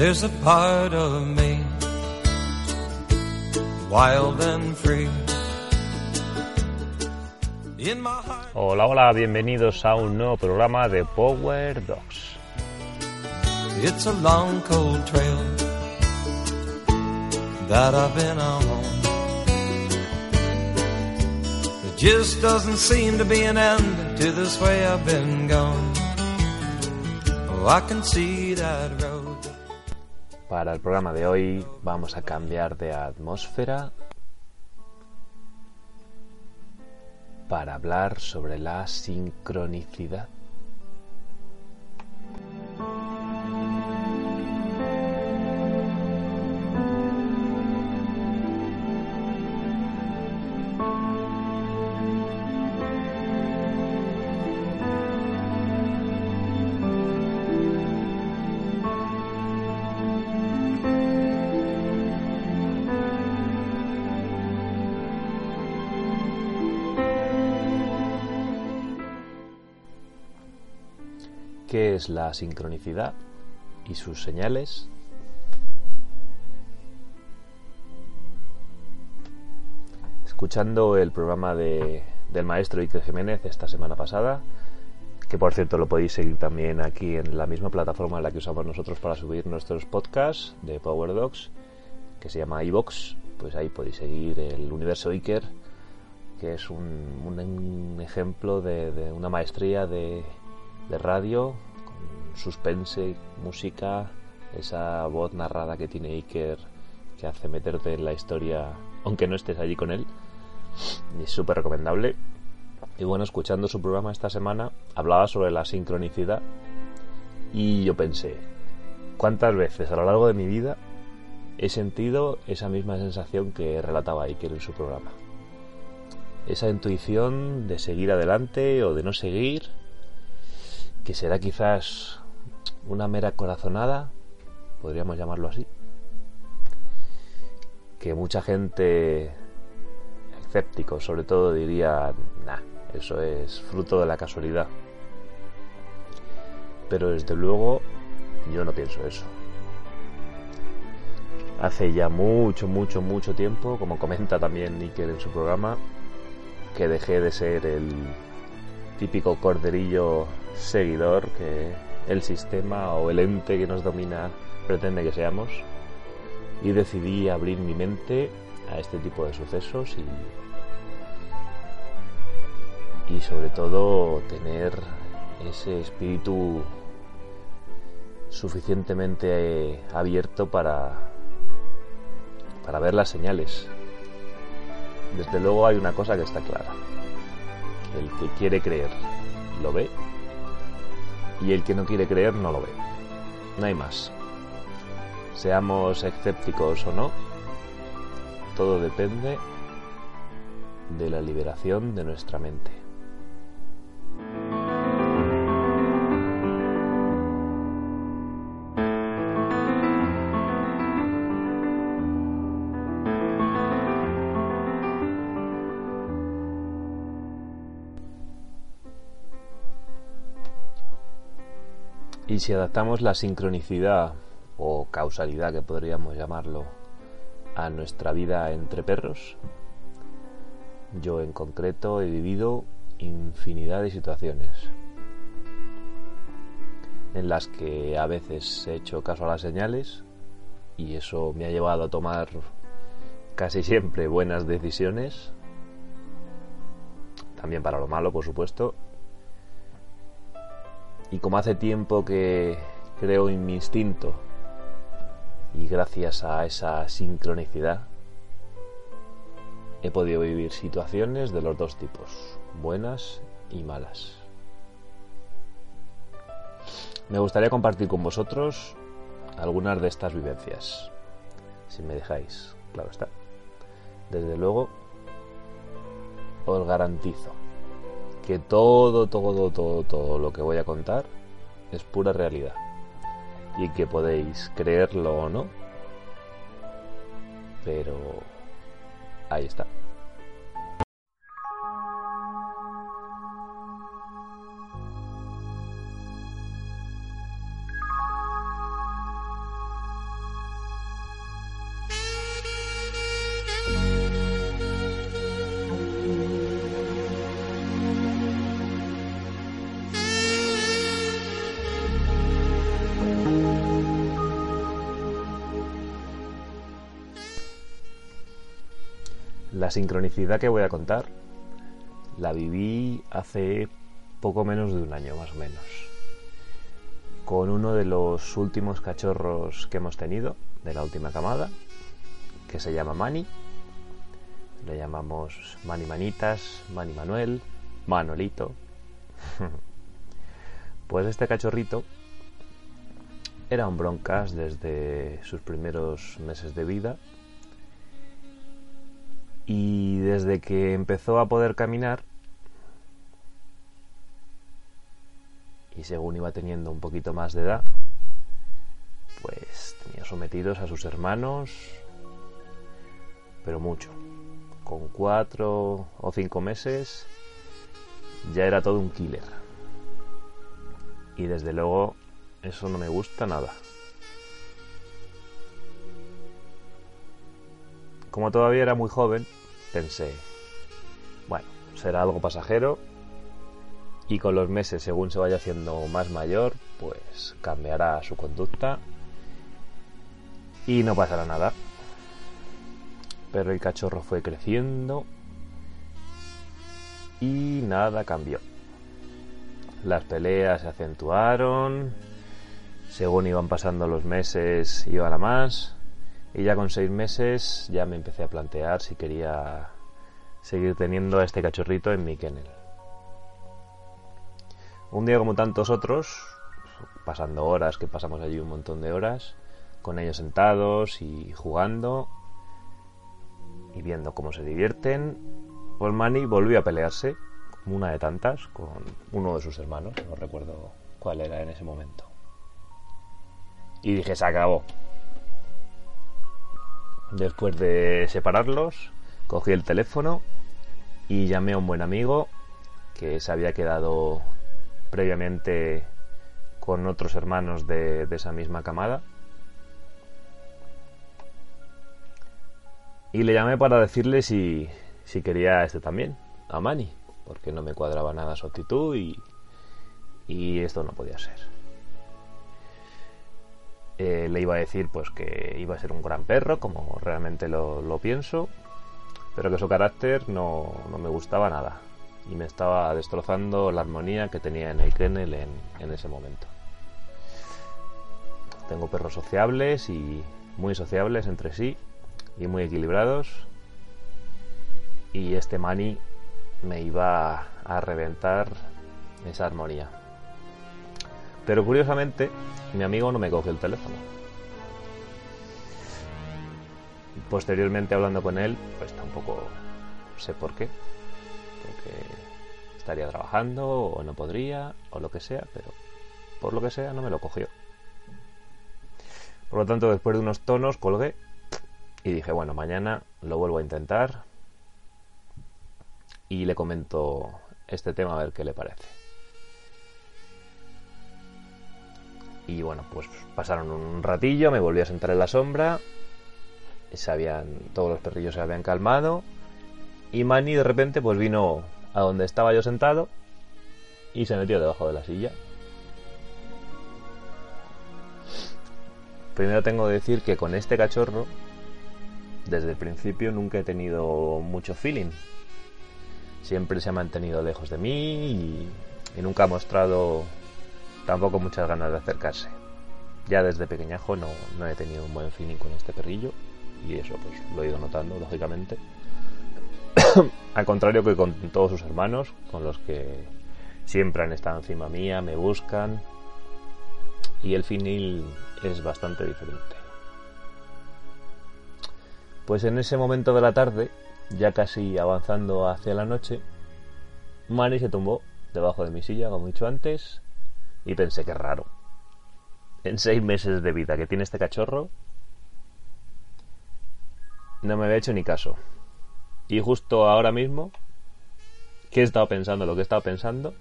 There's a part of me, wild and free. In my heart. Hola, hola, bienvenidos a un nuevo programa de Power Dogs. It's a long cold trail that I've been on. There just doesn't seem to be an end to this way I've been gone. Oh, I can see that road. Para el programa de hoy vamos a cambiar de atmósfera para hablar sobre la sincronicidad. La sincronicidad y sus señales? Escuchando el programa de, del maestro Iker Jiménez esta semana pasada, que por cierto lo podéis seguir también aquí en la misma plataforma en la que usamos nosotros para subir nuestros podcasts de Power Dogs, que se llama iVox, pues ahí podéis seguir el universo Iker, que es un, ejemplo de, una maestría de, radio, suspense, música, esa voz narrada que tiene Iker que hace meterte en la historia aunque no estés allí con él. Es súper recomendable. Y bueno, escuchando su programa esta semana, hablaba sobre la sincronicidad y yo pensé, ¿cuántas veces a lo largo de mi vida he sentido esa misma sensación que relataba Iker en su programa? Esa intuición de seguir adelante o de no seguir, que será quizás una mera corazonada, podríamos llamarlo así, que mucha gente escéptico sobre todo diría, nah, eso es fruto de la casualidad. Pero desde luego yo no pienso eso. Hace ya mucho, mucho, mucho tiempo, como comenta también Níker en su programa, que dejé de ser el típico corderillo seguidor que el sistema o el ente que nos domina pretende que seamos y decidí abrir mi mente a este tipo de sucesos y, sobre todo tener ese espíritu suficientemente abierto para, para ver las señales. Desde luego hay una cosa que está clara. El que quiere creer lo ve y el que no quiere creer no lo ve. No hay más. Seamos escépticos o no, todo depende de la liberación de nuestra mente. Y si adaptamos la sincronicidad o causalidad que podríamos llamarlo a nuestra vida entre perros, yo en concreto he vivido infinidad de situaciones en las que a veces he hecho caso a las señales y eso me ha llevado a tomar casi siempre buenas decisiones, también para lo malo por supuesto, y como hace tiempo que creo en mi instinto y gracias a esa sincronicidad he podido vivir situaciones de los dos tipos, buenas y malas. Me gustaría compartir con vosotros algunas de estas vivencias, si me dejáis, claro está. Desde luego, os garantizo que todo, todo, todo, todo lo que voy a contar es pura realidad y que podéis creerlo o no, pero ahí está. La sincronicidad que voy a contar la viví hace poco menos de un año más o menos, con uno de los últimos cachorros que hemos tenido, de la última camada, que se llama Mani. Le llamamos Mani Manitas, Mani Manuel, Manolito. pues este cachorrito era un broncas desde sus primeros meses de vida y desde que empezó a poder caminar y según iba teniendo un poquito más de edad, pues tenía sometidos a sus hermanos, pero mucho. Con cuatro o cinco meses ya era todo un killer. Y desde luego eso no me gusta nada. Como todavía era muy joven, pensé, bueno, será algo pasajero y con los meses, según se vaya haciendo más mayor, pues cambiará su conducta y no pasará nada. Pero el cachorro fue creciendo y nada cambió. Las peleas se acentuaron, según iban pasando los meses iban a más, y ya con seis meses ya me empecé a plantear si quería seguir teniendo a este cachorrito en mi kennel. Un día como tantos otros, pasando horas, que pasamos allí un montón de horas, con ellos sentados y jugando y viendo cómo se divierten, pues Manny volvió a pelearse, una de tantas, con uno de sus hermanos, no recuerdo cuál era en ese momento. Y dije, se acabó. Después de separarlos, cogí el teléfono y llamé a un buen amigo que se había quedado previamente con otros hermanos de, esa misma camada. Y le llamé para decirle si, si quería este también, a Mani, porque no me cuadraba nada su actitud y, y esto no podía ser. Eh, le iba a decir pues que iba a ser un gran perro, como realmente lo, pienso, pero que su carácter no, no me gustaba nada y me estaba destrozando la armonía que tenía en el kennel en, ese momento. Tengo perros sociables y muy sociables entre sí y muy equilibrados y este mani me iba a reventar esa armonía. Pero curiosamente, mi amigo no me coge el teléfono. Posteriormente hablando con él, pues tampoco sé por qué estaría trabajando o no podría o lo que sea, pero por lo que sea no me lo cogió. Por lo tanto, después de unos tonos colgué y dije, bueno, mañana lo vuelvo a intentar y le comento este tema a ver qué le parece. Y bueno, pues pasaron un ratillo, me volví a sentar en la sombra, se habían, todos los perrillos se habían calmado y Manny de repente pues vino a donde estaba yo sentado y se metió debajo de la silla. Primero tengo que decir que con este cachorro, desde el principio nunca he tenido mucho feeling. Siempre se ha mantenido lejos de mí y, nunca ha mostrado tampoco muchas ganas de acercarse. Ya desde pequeñajo no, no he tenido un buen feeling con este perrillo y eso pues lo he ido notando lógicamente. Al contrario que con todos sus hermanos, con los que siempre han estado encima mía, me buscan. Y el finil es bastante diferente. Pues en ese momento de la tarde, ya casi avanzando hacia la noche, Manny se tumbó debajo de mi silla, como he dicho antes, y pensé que raro. En seis meses de vida que tiene este cachorro, no me había hecho ni caso. Y justo ahora mismo, ¿qué he estado pensando? Lo que he estado pensando,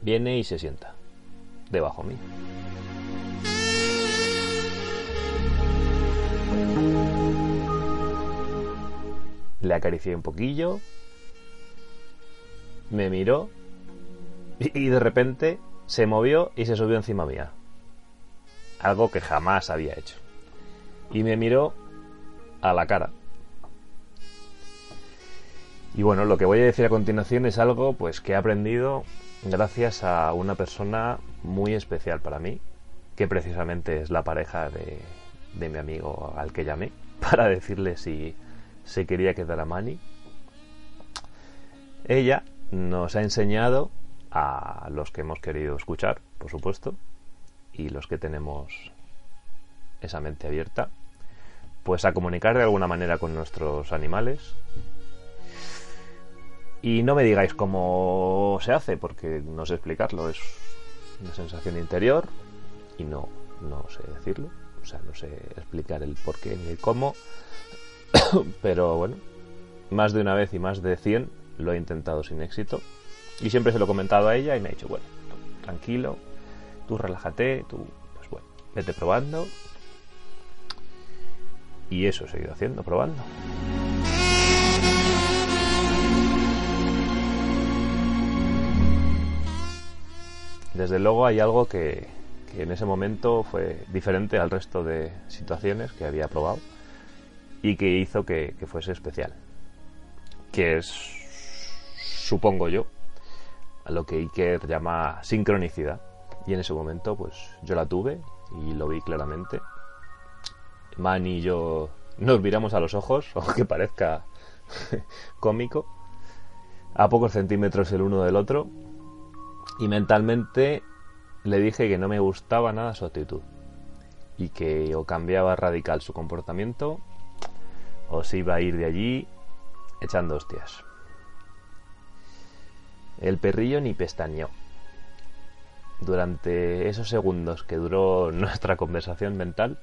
viene y se sienta debajo mío. Le acaricié un poquillo, me miró y de repente se movió y se subió encima mía. Algo que jamás había hecho. Y me miró a la cara Y bueno, lo que voy a decir a continuación es algo pues que he aprendido gracias a una persona muy especial para mí, que precisamente es la pareja de, de mi amigo al que llamé para decirle si se quería quedar a Mani. Ella nos ha enseñado a los que hemos querido escuchar, por supuesto, y los que tenemos esa mente abierta, pues a comunicar de alguna manera con nuestros animales. Y no me digáis cómo se hace, porque no sé explicarlo, es una sensación interior y no, no sé decirlo, o sea, no sé explicar el por qué ni el cómo, pero bueno, más de una vez y más de 100 lo he intentado sin éxito y siempre se lo he comentado a ella y me ha dicho, bueno, tranquilo, tú relájate, tú, pues bueno, vete probando. Y eso he seguido haciendo, probando. Desde luego hay algo que, que en ese momento fue diferente al resto de situaciones que había probado y que hizo que, que fuese especial. Que es, supongo yo, a lo que Iker llama sincronicidad. Y en ese momento, pues yo la tuve y lo vi claramente. Man y yo nos miramos a los ojos, aunque parezca cómico, a pocos centímetros el uno del otro. Y mentalmente le dije que no me gustaba nada su actitud. Y que o cambiaba radical su comportamiento o se iba a ir de allí echando hostias. El perrillo ni pestañeó. Durante esos segundos que duró nuestra conversación mental,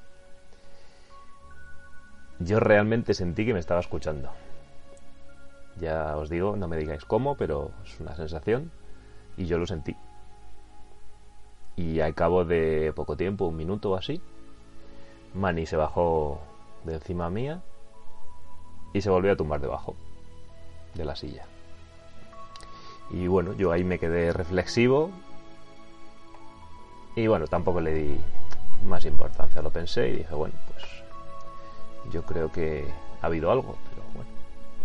yo realmente sentí que me estaba escuchando. Ya os digo, no me digáis cómo, pero es una sensación y yo lo sentí. Y al cabo de poco tiempo, un minuto o así, Manny se bajó de encima mía y se volvió a tumbar debajo de la silla. Y bueno, yo ahí me quedé reflexivo y bueno, tampoco le di más importancia, lo pensé y dije, bueno, pues yo creo que ha habido algo, pero bueno,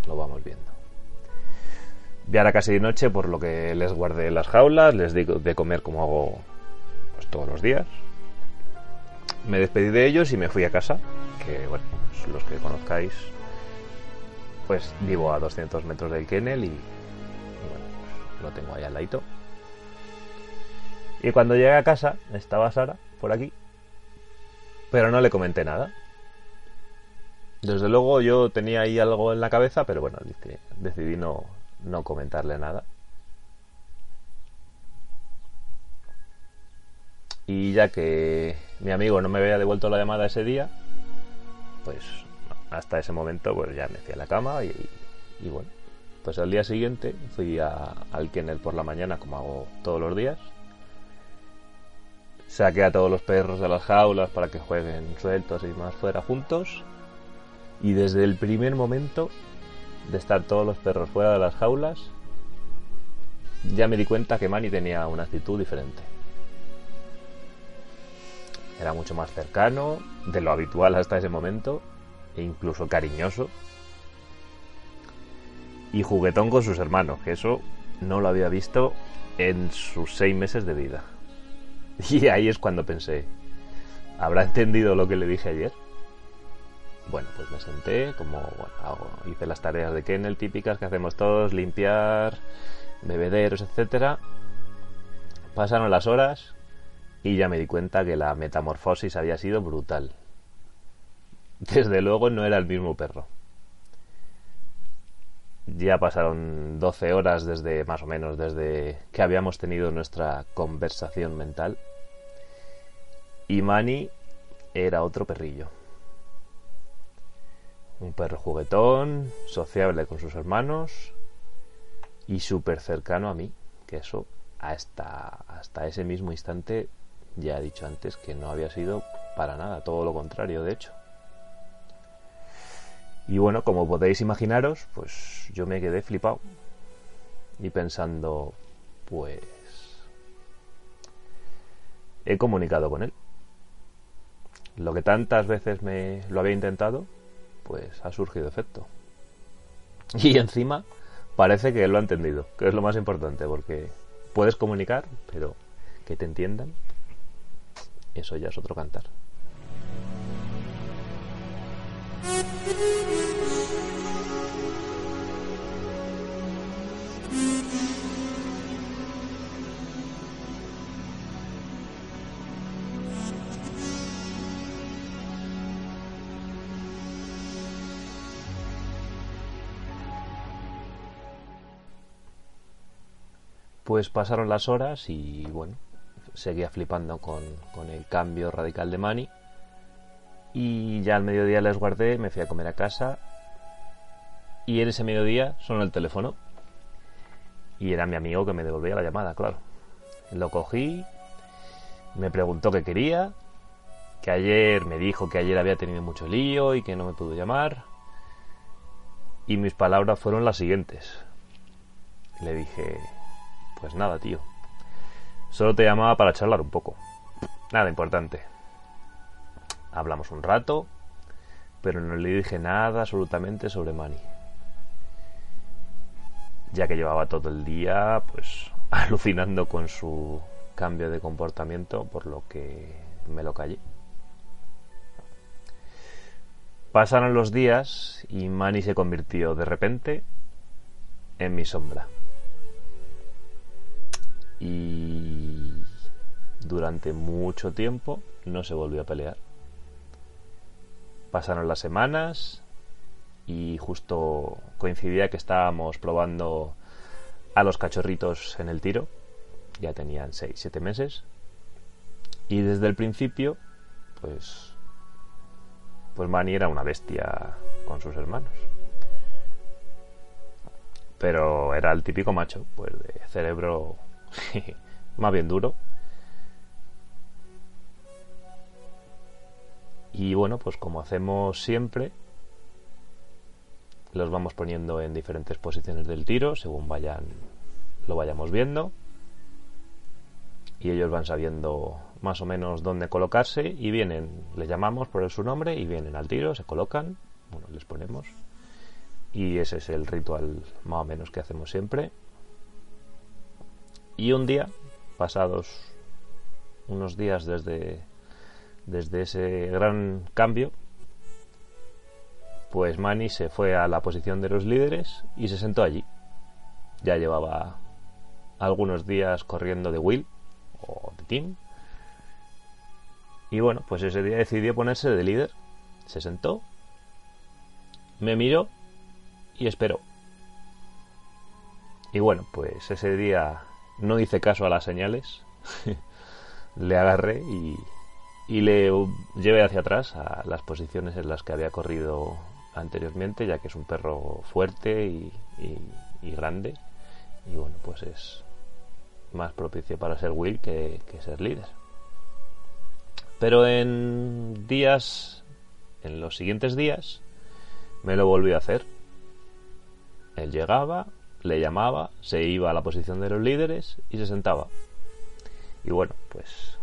lo vamos viendo. Ya era casi de noche, por lo que les guardé las jaulas, les di de comer como hago pues, todos los días. Me despedí de ellos y me fui a casa, que bueno, pues, los que conozcáis, pues vivo a 200 metros del kennel y, lo tengo ahí al ladito. Y cuando llegué a casa, estaba Sara por aquí, pero no le comenté nada. Desde luego yo tenía ahí algo en la cabeza, pero bueno, decidí no, no comentarle nada. Y ya que mi amigo no me había devuelto la llamada ese día, pues hasta ese momento pues ya me fui a la cama y, y bueno, pues al día siguiente fui al kennel por la mañana como hago todos los días. Saqué a todos los perros de las jaulas para que jueguen sueltos y más fuera juntos. Y desde el primer momento de estar todos los perros fuera de las jaulas, ya me di cuenta que Manny tenía una actitud diferente. Era mucho más cercano, de lo habitual hasta ese momento, e incluso cariñoso. Y juguetón con sus hermanos, que eso no lo había visto en sus seis meses de vida. Y ahí es cuando pensé, ¿habrá entendido lo que le dije ayer? Bueno, pues me senté, como bueno, hago, hice las tareas de kennel típicas que hacemos todos, limpiar, bebederos, etcétera. Pasaron las horas y ya me di cuenta que la metamorfosis había sido brutal. Desde luego no era el mismo perro. Ya pasaron 12 horas desde, más o menos, desde que habíamos tenido nuestra conversación mental. Y Manny era otro perrillo. Un perro juguetón, sociable con sus hermanos y súper cercano a mí, que eso hasta, hasta ese mismo instante ya he dicho antes que no había sido para nada, todo lo contrario, de hecho. Y bueno, como podéis imaginaros, pues yo me quedé flipado y pensando, pues he comunicado con él. Lo que tantas veces me lo había intentado, pues ha surgido efecto. Y encima parece que lo ha entendido, que es lo más importante, porque puedes comunicar, pero que te entiendan, eso ya es otro cantar. Pues pasaron las horas y bueno, seguía flipando con, el cambio radical de Manny. Y ya al mediodía les guardé, me fui a comer a casa. Y en ese mediodía sonó el teléfono. Y era mi amigo que me devolvía la llamada, claro. Lo cogí, me preguntó qué quería, que ayer me dijo que ayer había tenido mucho lío y que no me pudo llamar. Y mis palabras fueron las siguientes. Le dije, pues nada, tío. Solo te llamaba para charlar un poco. Nada importante. Hablamos un rato, pero no le dije nada absolutamente sobre Manny. Ya que llevaba todo el día, pues, alucinando con su cambio de comportamiento, por lo que me lo callé. Pasaron los días y Manny se convirtió de repente en mi sombra y durante mucho tiempo no se volvió a pelear. Pasaron las semanas y justo coincidía que estábamos probando a los cachorritos en el tiro. Ya tenían 6-7 meses. Y desde el principio, pues. Pues Manny era una bestia con sus hermanos. Pero era el típico macho, pues de cerebro más bien duro. Y bueno, pues como hacemos siempre, los vamos poniendo en diferentes posiciones del tiro según vayan lo vayamos viendo. Y ellos van sabiendo más o menos dónde colocarse y vienen, les llamamos por su nombre y vienen al tiro, se colocan, bueno, les ponemos. Y ese es el ritual más o menos que hacemos siempre. Y un día, pasados unos días desde, desde ese gran cambio, pues Manny se fue a la posición de los líderes y se sentó allí. Ya llevaba algunos días corriendo de Will o de Team. Y bueno, pues ese día decidió ponerse de líder. Se sentó, me miró y esperó. Y bueno, pues ese día no hice caso a las señales, le agarré y, le llevé hacia atrás a las posiciones en las que había corrido anteriormente, ya que es un perro fuerte y, grande. Y bueno, pues es más propicio para ser Will que, que ser líder. Pero en días, en los siguientes días, me lo volvió a hacer. Él llegaba, le llamaba, se iba a la posición de los líderes y se sentaba. Y bueno, pues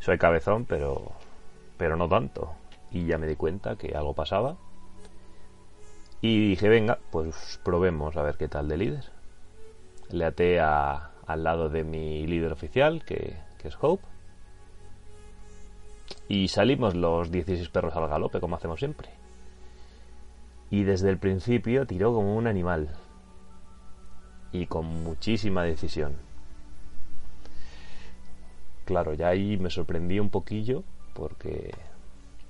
soy cabezón, pero pero no tanto. Y ya me di cuenta que algo pasaba. Y dije, venga, pues probemos a ver qué tal de líder. Le até a, al lado de mi líder oficial, que, que es Hope. Y salimos los 16 perros al galope, como hacemos siempre. Y desde el principio tiró como un animal y con muchísima decisión. Claro, ya ahí me sorprendí un poquillo porque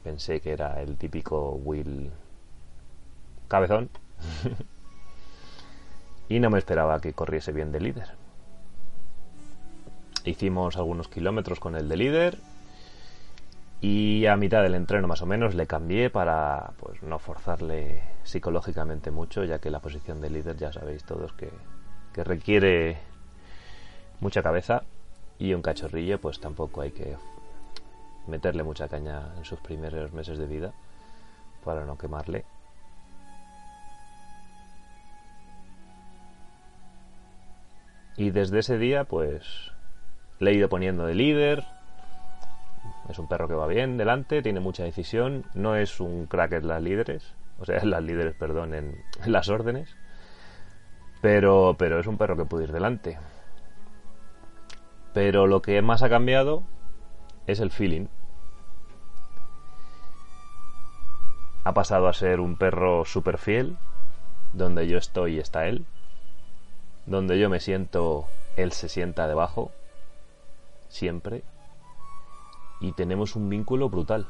pensé que era el típico Will cabezón y no me esperaba que corriese bien de líder. Hicimos algunos kilómetros con el de líder y a mitad del entreno más o menos le cambié para pues no forzarle psicológicamente mucho ya que la posición de líder ya sabéis todos que que requiere mucha cabeza y un cachorrillo pues tampoco hay que meterle mucha caña en sus primeros meses de vida para no quemarle. Y desde ese día pues le he ido poniendo de líder. Es un perro que va bien delante, tiene mucha decisión, no es un crack en las líderes, o sea, en las líderes, perdón, en las órdenes Pero, pero es un perro que puede ir delante. Pero lo que más ha cambiado es el feeling. Ha pasado a ser un perro súper fiel, donde yo estoy está él, donde yo me siento, él se sienta debajo, siempre, y tenemos un vínculo brutal.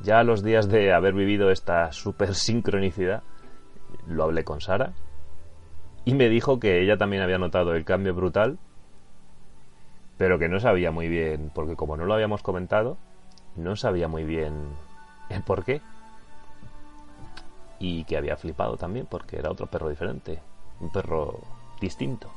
Ya a los días de haber vivido esta super sincronicidad, lo hablé con Sara y me dijo que ella también había notado el cambio brutal, pero que no sabía muy bien, porque como no lo habíamos comentado, no sabía muy bien el por qué. Y que había flipado también porque era otro perro diferente, un perro distinto.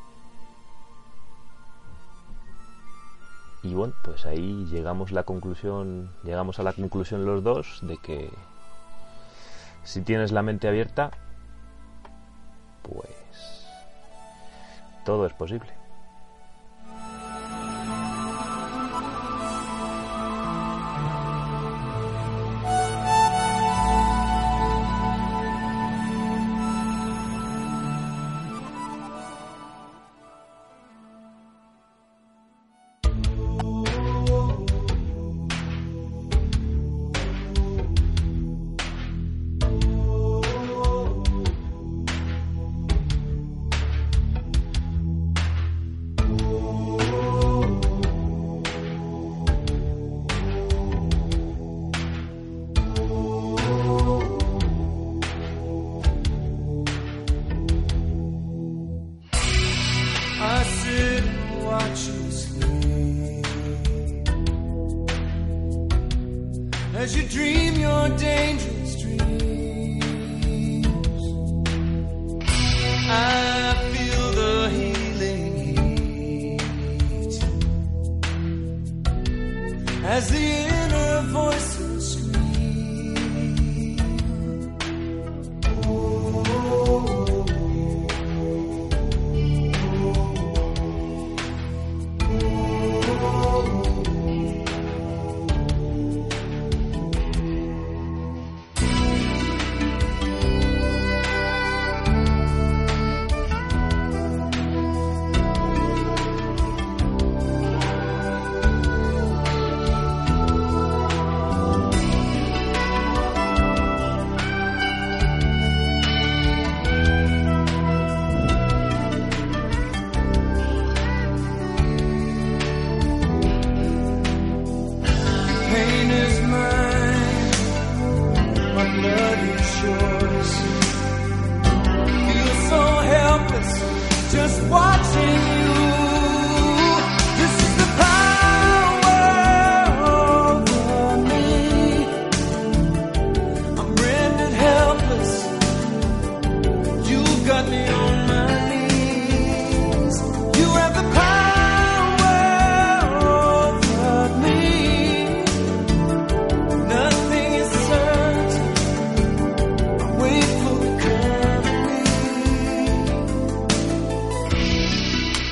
Y bueno, pues ahí llegamos la conclusión, llegamos a la conclusión los dos de que si tienes la mente abierta, pues todo es posible.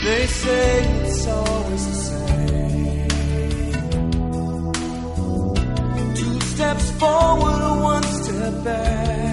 They say it's always the same. Two steps forward, one step back.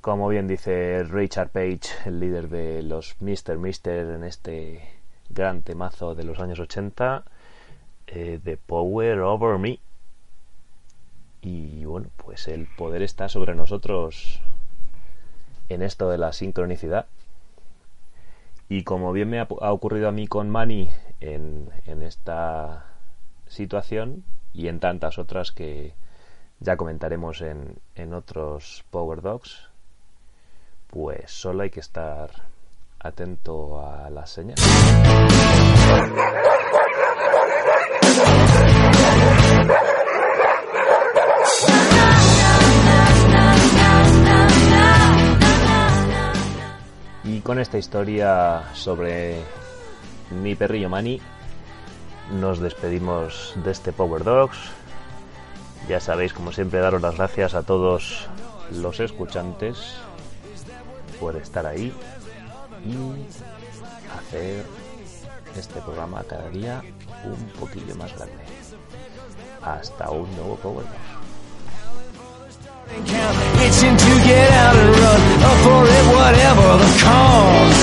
Como bien dice Richard Page, el líder de los Mr. Mister en este gran temazo de los años 80, eh, The Power Over Me. Y bueno, pues el poder está sobre nosotros en esto de la sincronicidad. Y como bien me ha, ocurrido a mí con Manny en, esta situación y en tantas otras que ya comentaremos en, en otros Power Dogs, pues solo hay que estar atento a las señales. Y con esta historia sobre mi perrillo Manny, nos despedimos de este Power Dogs. Ya sabéis, como siempre, daros las gracias a todos los escuchantes por estar ahí y hacer este programa cada día un poquillo más grande. Hasta un nuevo Power cause.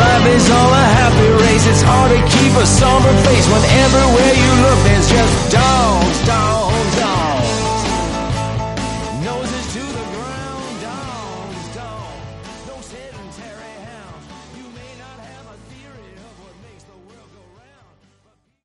Life is all a happy race. It's hard to keep a somber face when everywhere you look there's just dark.